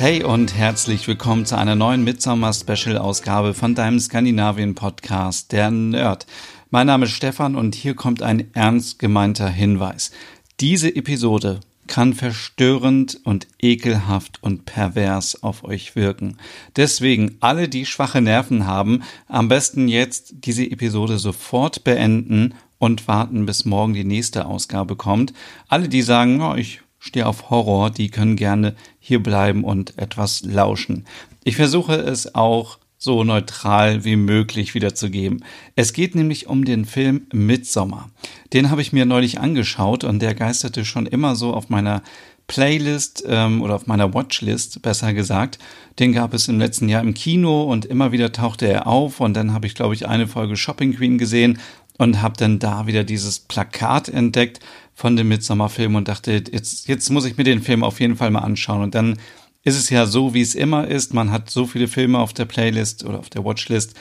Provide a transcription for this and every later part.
Hey und herzlich willkommen zu einer neuen Midsommer-Special-Ausgabe von deinem Skandinavien-Podcast, der Nerd. Mein Name ist Stefan und hier kommt ein ernst gemeinter Hinweis. Diese Episode kann verstörend und ekelhaft und pervers auf euch wirken. Deswegen alle, die schwache Nerven haben, am besten jetzt diese Episode sofort beenden und warten, bis morgen die nächste Ausgabe kommt. Alle, die sagen, oh, ich stehe auf Horror, die können gerne hier bleiben und etwas lauschen. Ich versuche es auch so neutral wie möglich wiederzugeben. Es geht nämlich um den Film Midsommer. Den habe ich mir neulich angeschaut und der geisterte schon immer so auf meiner Playlist ähm, oder auf meiner Watchlist, besser gesagt. Den gab es im letzten Jahr im Kino und immer wieder tauchte er auf und dann habe ich, glaube ich, eine Folge Shopping Queen gesehen und habe dann da wieder dieses Plakat entdeckt von dem Midsommar-Film und dachte, jetzt, jetzt muss ich mir den Film auf jeden Fall mal anschauen. Und dann ist es ja so, wie es immer ist. Man hat so viele Filme auf der Playlist oder auf der Watchlist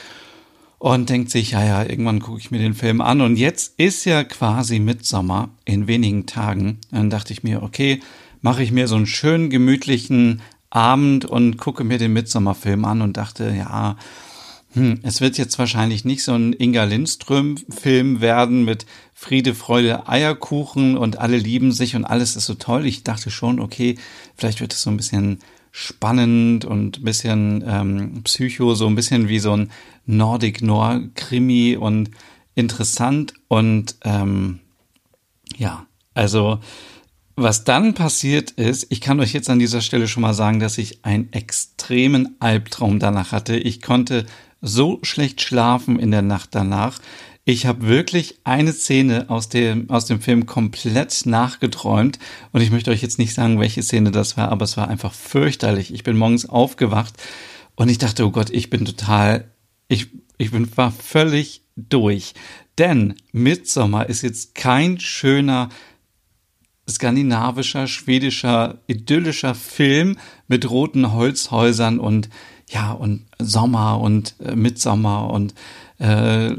und denkt sich, ja, ja, irgendwann gucke ich mir den Film an. Und jetzt ist ja quasi Midsommer in wenigen Tagen. Dann dachte ich mir, okay, mache ich mir so einen schönen, gemütlichen Abend und gucke mir den Midsommer-Film an und dachte, ja, hm, es wird jetzt wahrscheinlich nicht so ein Inga Lindström-Film werden mit Friede, Freude, Eierkuchen und alle lieben sich und alles ist so toll. Ich dachte schon, okay, vielleicht wird es so ein bisschen spannend und ein bisschen ähm, Psycho, so ein bisschen wie so ein Nordic Noir Krimi und interessant und ähm, ja, also was dann passiert ist, ich kann euch jetzt an dieser Stelle schon mal sagen, dass ich einen extremen Albtraum danach hatte. Ich konnte so schlecht schlafen in der Nacht danach. Ich habe wirklich eine Szene aus dem, aus dem Film komplett nachgeträumt und ich möchte euch jetzt nicht sagen, welche Szene das war, aber es war einfach fürchterlich. Ich bin morgens aufgewacht und ich dachte, oh Gott, ich bin total, ich, ich bin, war völlig durch. Denn Midsommer ist jetzt kein schöner skandinavischer, schwedischer, idyllischer Film mit roten Holzhäusern und ja, und Sommer und äh, Mitsommer und äh,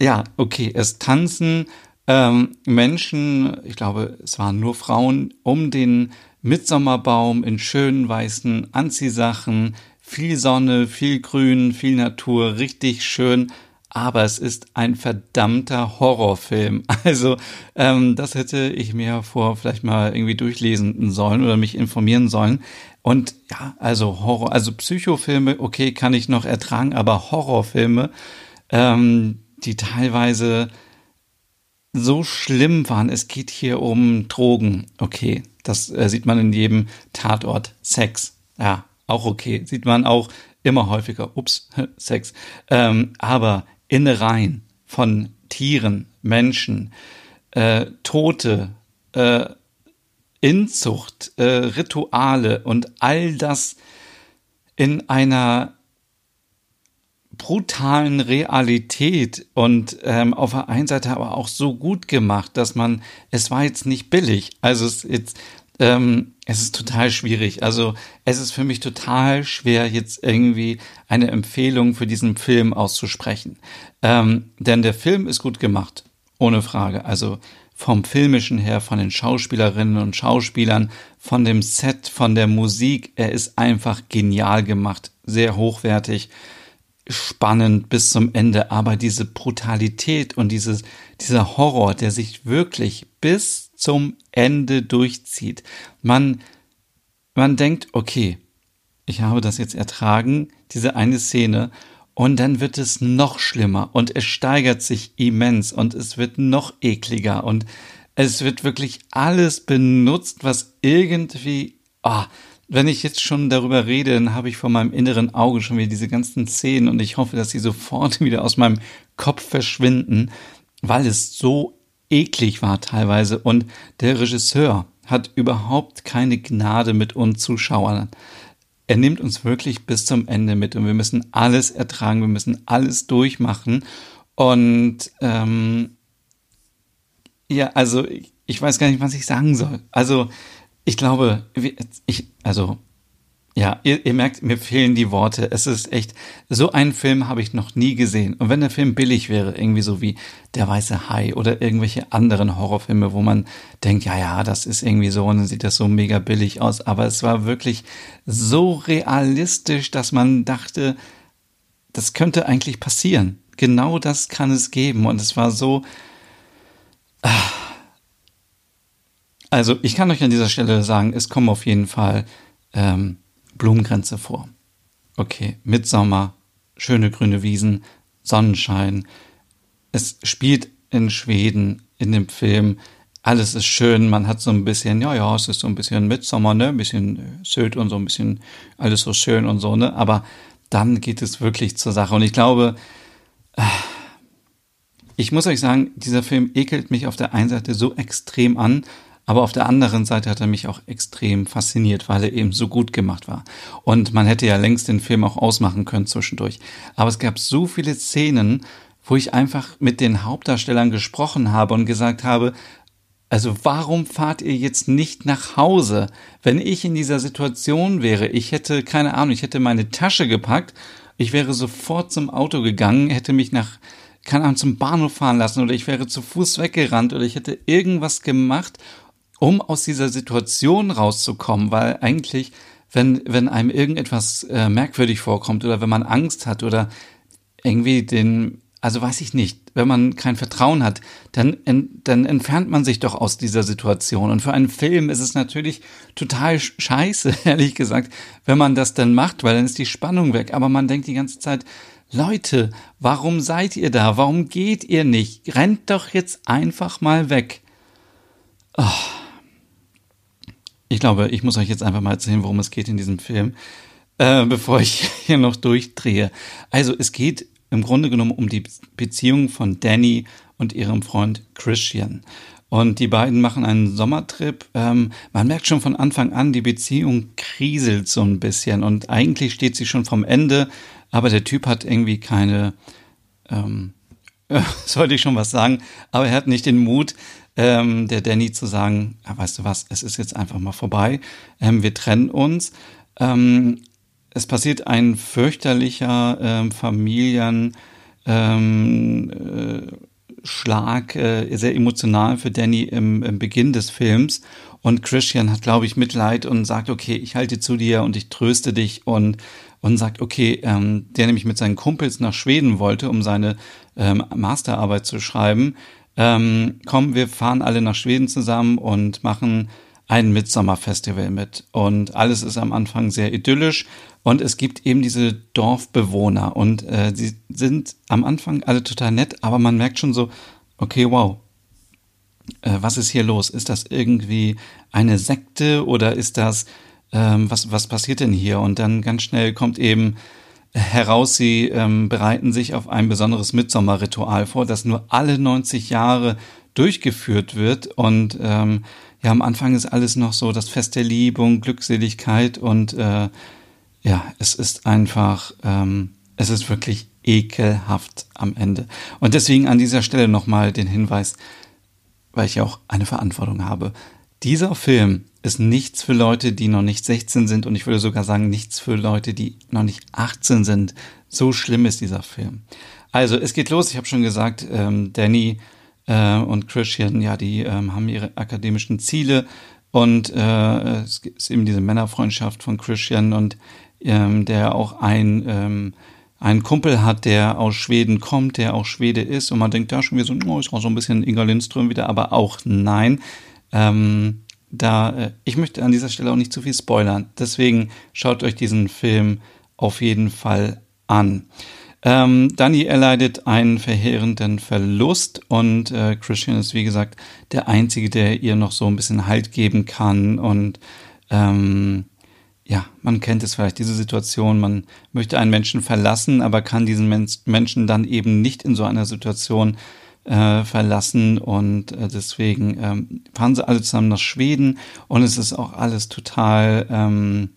ja, okay, es tanzen ähm, Menschen, ich glaube, es waren nur Frauen, um den Mitsommerbaum in schönen weißen Anziehsachen, viel Sonne, viel Grün, viel Natur, richtig schön aber es ist ein verdammter Horrorfilm. Also ähm, das hätte ich mir vor vielleicht mal irgendwie durchlesen sollen oder mich informieren sollen. Und ja, also Horror, also Psychofilme, okay, kann ich noch ertragen, aber Horrorfilme, ähm, die teilweise so schlimm waren. Es geht hier um Drogen, okay, das äh, sieht man in jedem Tatort. Sex, ja, auch okay, sieht man auch immer häufiger. Ups, Sex. Ähm, aber Innereien von Tieren, Menschen, äh, Tote, äh, Inzucht, äh, Rituale und all das in einer brutalen Realität und ähm, auf der einen Seite aber auch so gut gemacht, dass man, es war jetzt nicht billig. Also es, jetzt, ähm, es ist total schwierig. Also es ist für mich total schwer, jetzt irgendwie eine Empfehlung für diesen Film auszusprechen. Ähm, denn der Film ist gut gemacht, ohne Frage. Also vom filmischen her, von den Schauspielerinnen und Schauspielern, von dem Set, von der Musik. Er ist einfach genial gemacht, sehr hochwertig, spannend bis zum Ende. Aber diese Brutalität und dieses, dieser Horror, der sich wirklich bis zum Ende durchzieht. Man, man denkt, okay, ich habe das jetzt ertragen, diese eine Szene, und dann wird es noch schlimmer und es steigert sich immens und es wird noch ekliger und es wird wirklich alles benutzt, was irgendwie, ah, wenn ich jetzt schon darüber rede, dann habe ich vor meinem inneren Auge schon wieder diese ganzen Szenen und ich hoffe, dass sie sofort wieder aus meinem Kopf verschwinden, weil es so eklig war teilweise und der Regisseur hat überhaupt keine Gnade mit uns Zuschauern. Er nimmt uns wirklich bis zum Ende mit und wir müssen alles ertragen, wir müssen alles durchmachen. Und ähm, ja, also ich, ich weiß gar nicht, was ich sagen soll. Also ich glaube, ich, also ja, ihr, ihr merkt, mir fehlen die Worte. Es ist echt, so einen Film habe ich noch nie gesehen. Und wenn der Film billig wäre, irgendwie so wie Der Weiße Hai oder irgendwelche anderen Horrorfilme, wo man denkt, ja, ja, das ist irgendwie so und dann sieht das so mega billig aus. Aber es war wirklich so realistisch, dass man dachte, das könnte eigentlich passieren. Genau das kann es geben. Und es war so, ah. also ich kann euch an dieser Stelle sagen, es kommen auf jeden Fall ähm, Blumengrenze vor. Okay, Mitsommer, schöne grüne Wiesen, Sonnenschein. Es spielt in Schweden in dem Film. Alles ist schön, man hat so ein bisschen, ja, ja, es ist so ein bisschen Mitsommer, ne, ein bisschen äh, Sylt und so ein bisschen alles so schön und so, ne, aber dann geht es wirklich zur Sache und ich glaube, äh, ich muss euch sagen, dieser Film ekelt mich auf der einen Seite so extrem an, aber auf der anderen Seite hat er mich auch extrem fasziniert, weil er eben so gut gemacht war. Und man hätte ja längst den Film auch ausmachen können zwischendurch. Aber es gab so viele Szenen, wo ich einfach mit den Hauptdarstellern gesprochen habe und gesagt habe, also warum fahrt ihr jetzt nicht nach Hause? Wenn ich in dieser Situation wäre, ich hätte keine Ahnung, ich hätte meine Tasche gepackt, ich wäre sofort zum Auto gegangen, hätte mich nach keine Ahnung, zum Bahnhof fahren lassen oder ich wäre zu Fuß weggerannt oder ich hätte irgendwas gemacht, um aus dieser Situation rauszukommen, weil eigentlich, wenn, wenn einem irgendetwas äh, merkwürdig vorkommt oder wenn man Angst hat oder irgendwie den, also weiß ich nicht, wenn man kein Vertrauen hat, dann, dann entfernt man sich doch aus dieser Situation. Und für einen Film ist es natürlich total scheiße, ehrlich gesagt, wenn man das dann macht, weil dann ist die Spannung weg. Aber man denkt die ganze Zeit, Leute, warum seid ihr da? Warum geht ihr nicht? Rennt doch jetzt einfach mal weg. Oh. Ich glaube, ich muss euch jetzt einfach mal erzählen, worum es geht in diesem Film, äh, bevor ich hier noch durchdrehe. Also es geht im Grunde genommen um die Beziehung von Danny und ihrem Freund Christian. Und die beiden machen einen Sommertrip. Ähm, man merkt schon von Anfang an, die Beziehung kriselt so ein bisschen. Und eigentlich steht sie schon vom Ende, aber der Typ hat irgendwie keine, ähm, sollte ich schon was sagen, aber er hat nicht den Mut, ähm, der Danny zu sagen, ja, weißt du was, es ist jetzt einfach mal vorbei, ähm, wir trennen uns. Ähm, es passiert ein fürchterlicher ähm, Familien ähm, äh, äh, sehr emotional für Danny im, im Beginn des Films. Und Christian hat, glaube ich, Mitleid und sagt, okay, ich halte zu dir und ich tröste dich und, und sagt, okay, ähm, der nämlich mit seinen Kumpels nach Schweden wollte, um seine ähm, Masterarbeit zu schreiben, ähm, komm, wir fahren alle nach Schweden zusammen und machen ein Mitsommerfestival mit. Und alles ist am Anfang sehr idyllisch. Und es gibt eben diese Dorfbewohner. Und äh, sie sind am Anfang alle total nett, aber man merkt schon so, okay, wow, äh, was ist hier los? Ist das irgendwie eine Sekte oder ist das, ähm, was, was passiert denn hier? Und dann ganz schnell kommt eben heraus, sie ähm, bereiten sich auf ein besonderes Mitsommerritual vor, das nur alle 90 Jahre durchgeführt wird. Und ähm, ja, am Anfang ist alles noch so das Fest der Liebe Glückseligkeit und äh, ja, es ist einfach, ähm, es ist wirklich ekelhaft am Ende. Und deswegen an dieser Stelle nochmal den Hinweis, weil ich ja auch eine Verantwortung habe. Dieser Film ist nichts für Leute, die noch nicht 16 sind und ich würde sogar sagen, nichts für Leute, die noch nicht 18 sind. So schlimm ist dieser Film. Also, es geht los. Ich habe schon gesagt, ähm, Danny äh, und Christian, ja, die ähm, haben ihre akademischen Ziele und äh, es ist eben diese Männerfreundschaft von Christian und ähm, der auch ein ähm, einen Kumpel hat, der aus Schweden kommt, der auch Schwede ist und man denkt da schon wieder so, oh, ist auch so ein bisschen Inga Lindström wieder, aber auch nein. Ähm, da, äh, ich möchte an dieser Stelle auch nicht zu viel spoilern. Deswegen schaut euch diesen Film auf jeden Fall an. Ähm, Danny erleidet einen verheerenden Verlust und äh, Christian ist, wie gesagt, der Einzige, der ihr noch so ein bisschen Halt geben kann. Und ähm, ja, man kennt es vielleicht, diese Situation, man möchte einen Menschen verlassen, aber kann diesen Men Menschen dann eben nicht in so einer Situation äh, verlassen und äh, deswegen ähm, fahren sie alle zusammen nach Schweden und es ist auch alles total, ähm,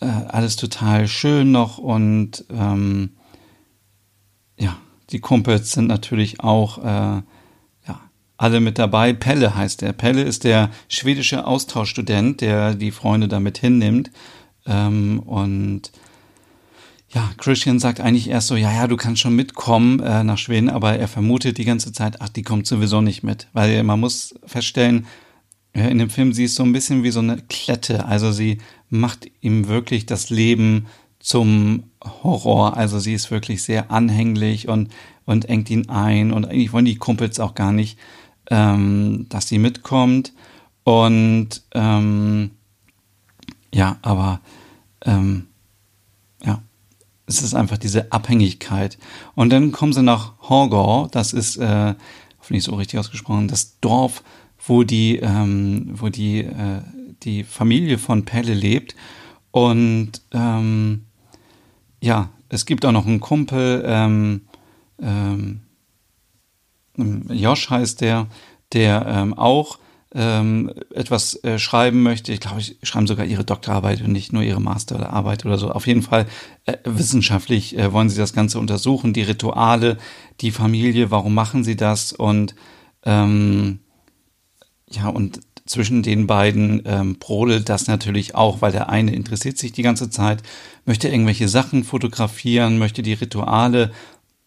äh, alles total schön noch und ähm, ja, die Kumpels sind natürlich auch äh, alle mit dabei. Pelle heißt der. Pelle ist der schwedische Austauschstudent, der die Freunde damit hinnimmt. Ähm, und ja, Christian sagt eigentlich erst so, ja, ja, du kannst schon mitkommen äh, nach Schweden, aber er vermutet die ganze Zeit, ach, die kommt sowieso nicht mit. Weil man muss feststellen, in dem Film, sie ist so ein bisschen wie so eine Klette. Also sie macht ihm wirklich das Leben zum Horror. Also sie ist wirklich sehr anhänglich und, und engt ihn ein. Und eigentlich wollen die Kumpels auch gar nicht, ähm, dass sie mitkommt. Und ähm, ja, aber ähm, es ist einfach diese Abhängigkeit. Und dann kommen sie nach Horgor, das ist, äh, hoffentlich so richtig ausgesprochen, das Dorf, wo die, ähm, wo die, äh, die Familie von Pelle lebt. Und ähm, ja, es gibt auch noch einen Kumpel, ähm, ähm, Josh heißt der, der ähm, auch ähm, etwas äh, schreiben möchte. Ich glaube, ich schreibe sogar ihre Doktorarbeit und nicht nur ihre Masterarbeit oder so. Auf jeden Fall äh, wissenschaftlich äh, wollen sie das Ganze untersuchen, die Rituale, die Familie, warum machen sie das und ähm, ja, und zwischen den beiden ähm, brodelt das natürlich auch, weil der eine interessiert sich die ganze Zeit, möchte irgendwelche Sachen fotografieren, möchte die Rituale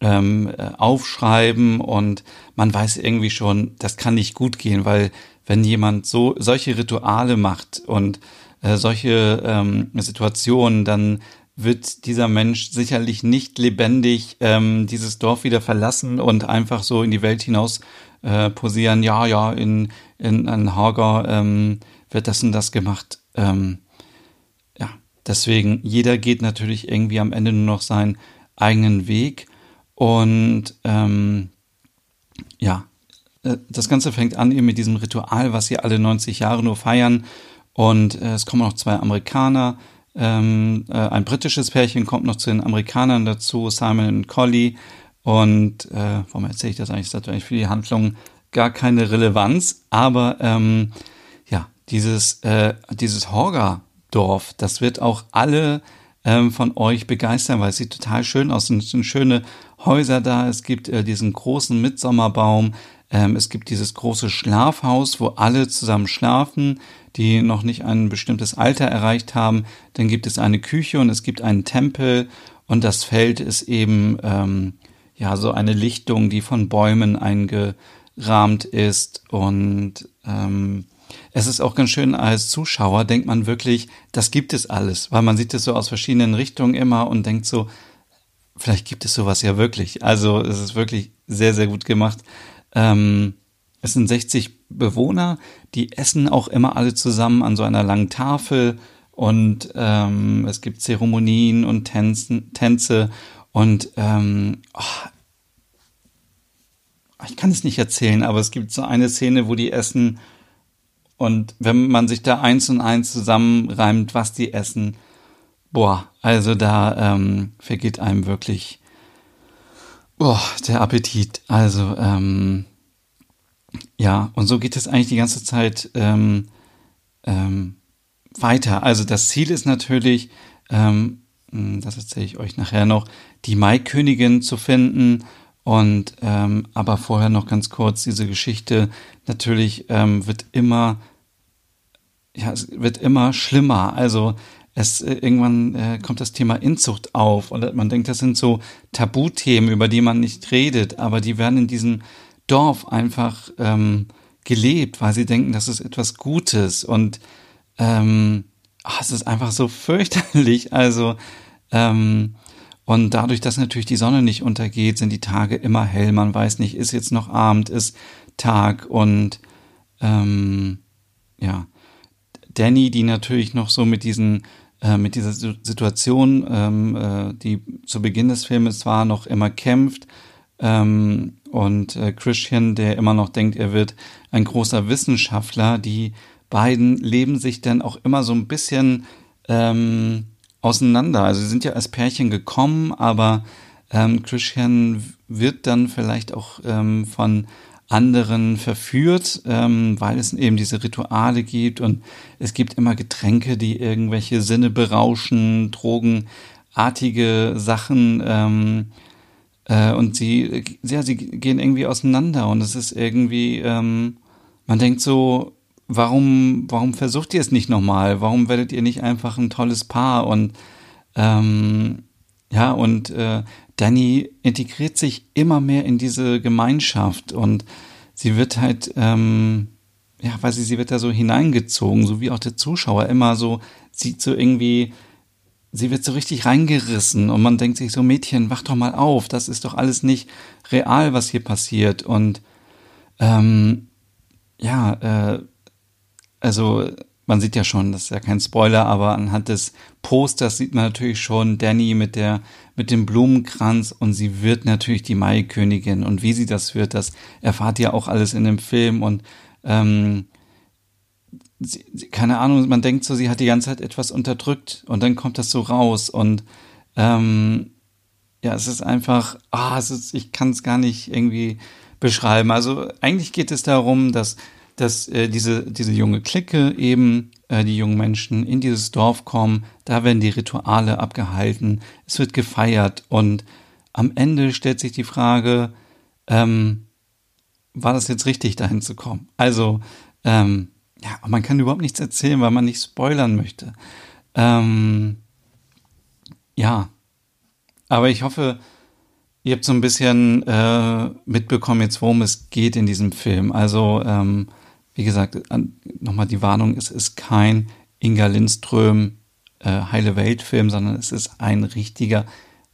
ähm, äh, aufschreiben und man weiß irgendwie schon, das kann nicht gut gehen, weil wenn jemand so solche Rituale macht und äh, solche ähm, Situationen, dann wird dieser Mensch sicherlich nicht lebendig ähm, dieses Dorf wieder verlassen und einfach so in die Welt hinaus äh, posieren, ja, ja, in, in, in Hager ähm, wird das und das gemacht. Ähm, ja, deswegen, jeder geht natürlich irgendwie am Ende nur noch seinen eigenen Weg. Und ähm, ja, das Ganze fängt an eben mit diesem Ritual, was sie alle 90 Jahre nur feiern. Und äh, es kommen noch zwei Amerikaner. Ähm, äh, ein britisches Pärchen kommt noch zu den Amerikanern dazu, Simon und Collie. Und äh, warum erzähle ich das eigentlich? Das hat eigentlich für die Handlung gar keine Relevanz. Aber ähm, ja, dieses, äh, dieses Horga-Dorf, das wird auch alle ähm, von euch begeistern, weil es sieht total schön aus. Es sind schöne Häuser da. Es gibt äh, diesen großen Mitsommerbaum. Ähm, es gibt dieses große Schlafhaus, wo alle zusammen schlafen, die noch nicht ein bestimmtes Alter erreicht haben. Dann gibt es eine Küche und es gibt einen Tempel und das Feld ist eben ähm, ja so eine Lichtung, die von Bäumen eingerahmt ist und ähm, es ist auch ganz schön als Zuschauer denkt man wirklich, das gibt es alles, weil man sieht es so aus verschiedenen Richtungen immer und denkt so, vielleicht gibt es sowas ja wirklich. Also es ist wirklich sehr, sehr gut gemacht. Ähm, es sind 60 Bewohner, die essen auch immer alle zusammen an so einer langen Tafel und ähm, es gibt Zeremonien und Tänzen, Tänze und ähm, oh, ich kann es nicht erzählen, aber es gibt so eine Szene, wo die essen und wenn man sich da eins und eins zusammenreimt, was die essen, boah, also da ähm, vergeht einem wirklich boah, der Appetit. Also ähm, ja, und so geht es eigentlich die ganze Zeit ähm, ähm, weiter. Also das Ziel ist natürlich, ähm, das erzähle ich euch nachher noch, die Maikönigin zu finden. Und ähm, aber vorher noch ganz kurz diese Geschichte. Natürlich ähm, wird immer ja, es wird immer schlimmer. Also es äh, irgendwann äh, kommt das Thema Inzucht auf und man denkt, das sind so Tabuthemen, über die man nicht redet, aber die werden in diesem Dorf einfach ähm, gelebt, weil sie denken, das ist etwas Gutes und ähm, ach, es ist einfach so fürchterlich. Also ähm, und dadurch, dass natürlich die Sonne nicht untergeht, sind die Tage immer hell. Man weiß nicht, ist jetzt noch Abend, ist Tag und ähm, ja, Danny, die natürlich noch so mit diesen äh, mit dieser Situation, ähm, äh, die zu Beginn des Filmes war, noch immer kämpft. Ähm, und äh, Christian, der immer noch denkt, er wird ein großer Wissenschaftler, die beiden leben sich dann auch immer so ein bisschen ähm, auseinander. Also sie sind ja als Pärchen gekommen, aber ähm, Christian wird dann vielleicht auch ähm, von anderen verführt, ähm, weil es eben diese Rituale gibt und es gibt immer Getränke, die irgendwelche Sinne berauschen, drogenartige Sachen ähm, äh, und sie, ja, sie gehen irgendwie auseinander und es ist irgendwie, ähm, man denkt so, warum, warum versucht ihr es nicht nochmal? Warum werdet ihr nicht einfach ein tolles Paar und ähm, ja, und äh, Danny integriert sich immer mehr in diese Gemeinschaft und sie wird halt, ähm, ja, weil sie, sie wird da so hineingezogen, so wie auch der Zuschauer immer so, sieht so irgendwie, sie wird so richtig reingerissen und man denkt sich so, Mädchen, wach doch mal auf, das ist doch alles nicht real, was hier passiert. Und ähm, ja, äh, also man sieht ja schon, das ist ja kein Spoiler, aber anhand des Posters sieht man natürlich schon Danny mit der mit dem Blumenkranz und sie wird natürlich die Maikönigin. Und wie sie das wird, das erfahrt ihr auch alles in dem Film. Und ähm, sie, keine Ahnung, man denkt so, sie hat die ganze Zeit etwas unterdrückt und dann kommt das so raus. Und ähm, ja, es ist einfach, ah, ist, ich kann es gar nicht irgendwie beschreiben. Also eigentlich geht es darum, dass dass äh, diese, diese junge Clique eben, äh, die jungen Menschen in dieses Dorf kommen, da werden die Rituale abgehalten, es wird gefeiert und am Ende stellt sich die Frage, ähm, war das jetzt richtig, dahin zu kommen? Also, ähm, ja, man kann überhaupt nichts erzählen, weil man nicht spoilern möchte. Ähm, ja, aber ich hoffe, ihr habt so ein bisschen äh, mitbekommen jetzt, worum es geht in diesem Film. Also, ähm, wie gesagt, nochmal die Warnung, es ist kein Inga Lindström äh, Heile Welt-Film, sondern es ist ein richtiger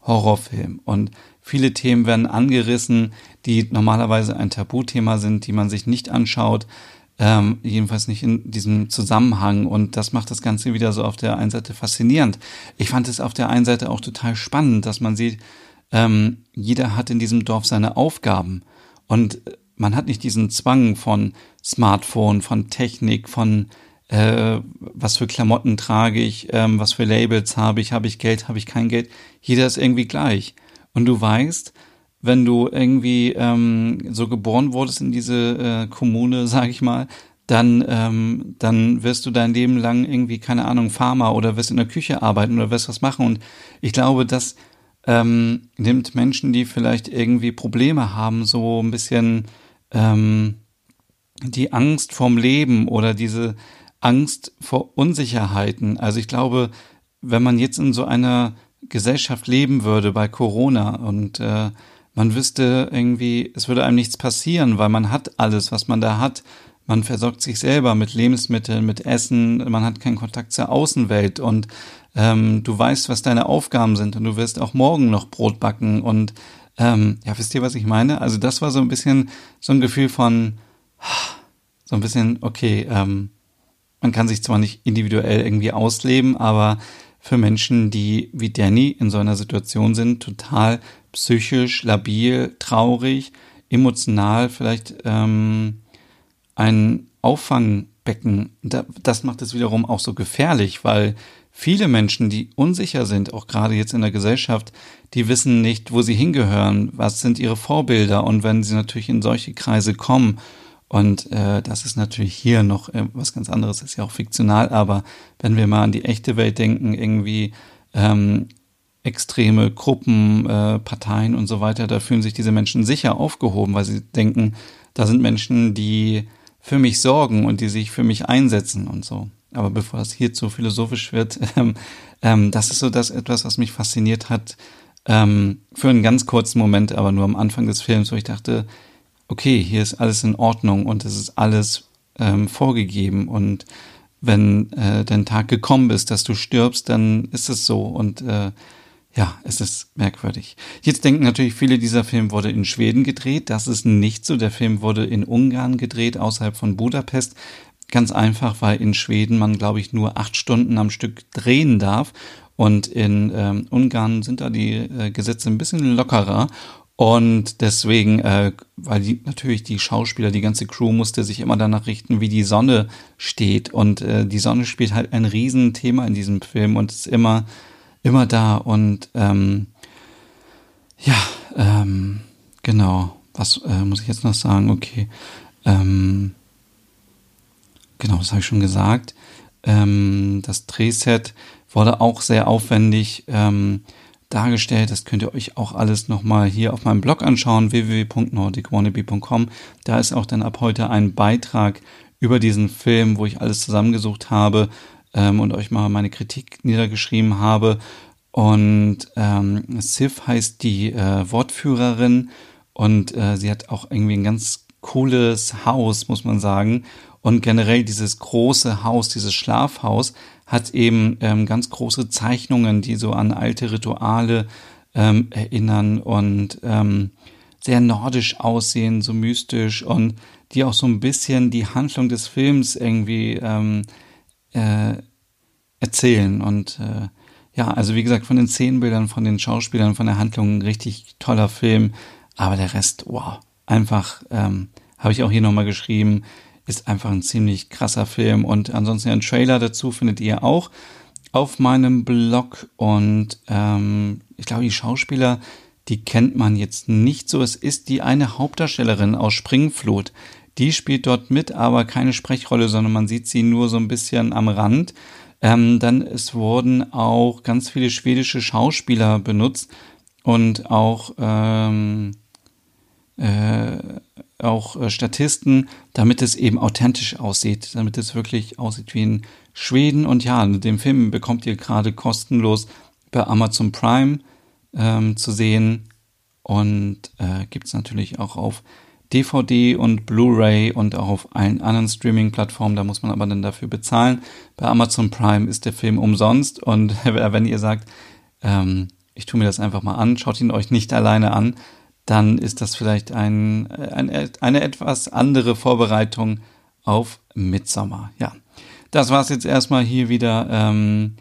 Horrorfilm. Und viele Themen werden angerissen, die normalerweise ein Tabuthema sind, die man sich nicht anschaut, ähm, jedenfalls nicht in diesem Zusammenhang. Und das macht das Ganze wieder so auf der einen Seite faszinierend. Ich fand es auf der einen Seite auch total spannend, dass man sieht, ähm, jeder hat in diesem Dorf seine Aufgaben. Und man hat nicht diesen Zwang von Smartphone, von Technik, von äh, was für Klamotten trage ich, ähm, was für Labels habe ich, habe ich Geld, habe ich kein Geld. Jeder ist irgendwie gleich. Und du weißt, wenn du irgendwie ähm, so geboren wurdest in diese äh, Kommune, sag ich mal, dann, ähm, dann wirst du dein Leben lang irgendwie, keine Ahnung, Farmer oder wirst in der Küche arbeiten oder wirst was machen. Und ich glaube, das ähm, nimmt Menschen, die vielleicht irgendwie Probleme haben, so ein bisschen ähm, die Angst vorm Leben oder diese Angst vor Unsicherheiten. Also ich glaube, wenn man jetzt in so einer Gesellschaft leben würde bei Corona und äh, man wüsste irgendwie, es würde einem nichts passieren, weil man hat alles, was man da hat. Man versorgt sich selber mit Lebensmitteln, mit Essen, man hat keinen Kontakt zur Außenwelt und ähm, du weißt, was deine Aufgaben sind und du wirst auch morgen noch Brot backen und ähm, ja, wisst ihr, was ich meine? Also das war so ein bisschen so ein Gefühl von so ein bisschen, okay, ähm, man kann sich zwar nicht individuell irgendwie ausleben, aber für Menschen, die wie Danny in so einer Situation sind, total psychisch, labil, traurig, emotional, vielleicht ähm, ein Auffangbecken. Das macht es wiederum auch so gefährlich, weil viele Menschen, die unsicher sind, auch gerade jetzt in der Gesellschaft, die wissen nicht, wo sie hingehören, was sind ihre Vorbilder und wenn sie natürlich in solche Kreise kommen, und äh, das ist natürlich hier noch äh, was ganz anderes, ist ja auch fiktional, aber wenn wir mal an die echte Welt denken, irgendwie ähm, extreme Gruppen, äh, Parteien und so weiter, da fühlen sich diese Menschen sicher aufgehoben, weil sie denken, da sind Menschen, die für mich sorgen und die sich für mich einsetzen und so aber bevor das hier zu philosophisch wird, ähm, ähm, das ist so das etwas, was mich fasziniert hat, ähm, für einen ganz kurzen Moment, aber nur am Anfang des Films, wo ich dachte, okay, hier ist alles in Ordnung und es ist alles ähm, vorgegeben und wenn äh, dein Tag gekommen ist, dass du stirbst, dann ist es so und äh, ja, es ist merkwürdig. Jetzt denken natürlich viele, dieser Film wurde in Schweden gedreht. Das ist nicht so. Der Film wurde in Ungarn gedreht, außerhalb von Budapest. Ganz einfach, weil in Schweden man, glaube ich, nur acht Stunden am Stück drehen darf. Und in ähm, Ungarn sind da die äh, Gesetze ein bisschen lockerer. Und deswegen, äh, weil die, natürlich die Schauspieler, die ganze Crew musste sich immer danach richten, wie die Sonne steht. Und äh, die Sonne spielt halt ein Riesenthema in diesem Film und ist immer, immer da. Und ähm, ja, ähm, genau. was äh, muss ich jetzt noch sagen? Okay. Ähm, genau, das habe ich schon gesagt. Ähm, das Drehset wurde auch sehr aufwendig ähm, dargestellt. Das könnt ihr euch auch alles nochmal hier auf meinem Blog anschauen, www.nordicwannabe.com. Da ist auch dann ab heute ein Beitrag über diesen Film, wo ich alles zusammengesucht habe ähm, und euch mal meine Kritik niedergeschrieben habe. Und ähm, Sif heißt die äh, Wortführerin und äh, sie hat auch irgendwie ein ganz cooles Haus, muss man sagen. Und generell dieses große Haus, dieses Schlafhaus, hat eben ähm, ganz große Zeichnungen, die so an alte Rituale ähm, erinnern und ähm, sehr nordisch aussehen, so mystisch und die auch so ein bisschen die Handlung des Films irgendwie ähm, äh, erzählen. Und äh, ja, also wie gesagt, von den Szenenbildern, von den Schauspielern, von der Handlung richtig toller Film. Aber der Rest, wow, einfach, ähm, habe ich auch hier nochmal geschrieben, ist einfach ein ziemlich krasser Film. Und ansonsten ein Trailer dazu findet ihr auch auf meinem Blog. Und ähm, ich glaube, die Schauspieler, die kennt man jetzt nicht so. Es ist die eine Hauptdarstellerin aus Springflut. Die spielt dort mit, aber keine Sprechrolle, sondern man sieht sie nur so ein bisschen am Rand. Ähm, dann es wurden auch ganz viele schwedische Schauspieler benutzt und auch ähm, äh, auch äh, Statisten, damit es eben authentisch aussieht, damit es wirklich aussieht wie in Schweden. Und ja, den Film bekommt ihr gerade kostenlos bei Amazon Prime ähm, zu sehen und äh, gibt es natürlich auch auf DVD und Blu-ray und auch auf allen anderen Streaming-Plattformen. Da muss man aber dann dafür bezahlen. Bei Amazon Prime ist der Film umsonst und wenn ihr sagt, ähm, ich tue mir das einfach mal an, schaut ihn euch nicht alleine an, dann ist das vielleicht ein, ein, eine etwas andere Vorbereitung auf Midsommer. Ja, das war's jetzt erstmal hier wieder ähm,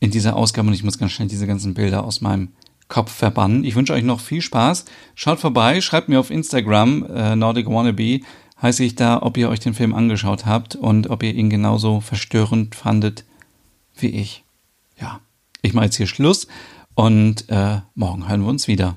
in dieser Ausgabe und ich muss ganz schnell diese ganzen Bilder aus meinem Kopf verbannen. Ich wünsche euch noch viel Spaß. Schaut vorbei, schreibt mir auf Instagram, äh, Nordic Wannabe, heiße ich da, ob ihr euch den Film angeschaut habt und ob ihr ihn genauso verstörend fandet wie ich. Ja, ich mache jetzt hier Schluss und äh, morgen hören wir uns wieder.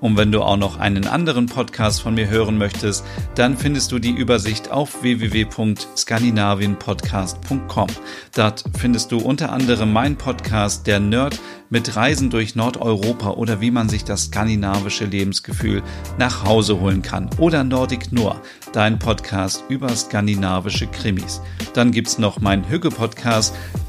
Und wenn du auch noch einen anderen Podcast von mir hören möchtest, dann findest du die Übersicht auf www.skandinavienpodcast.com. Dort findest du unter anderem meinen Podcast Der Nerd mit Reisen durch Nordeuropa oder wie man sich das skandinavische Lebensgefühl nach Hause holen kann. Oder Nordic Noir, dein Podcast über skandinavische Krimis. Dann gibt's noch meinen Hügge-Podcast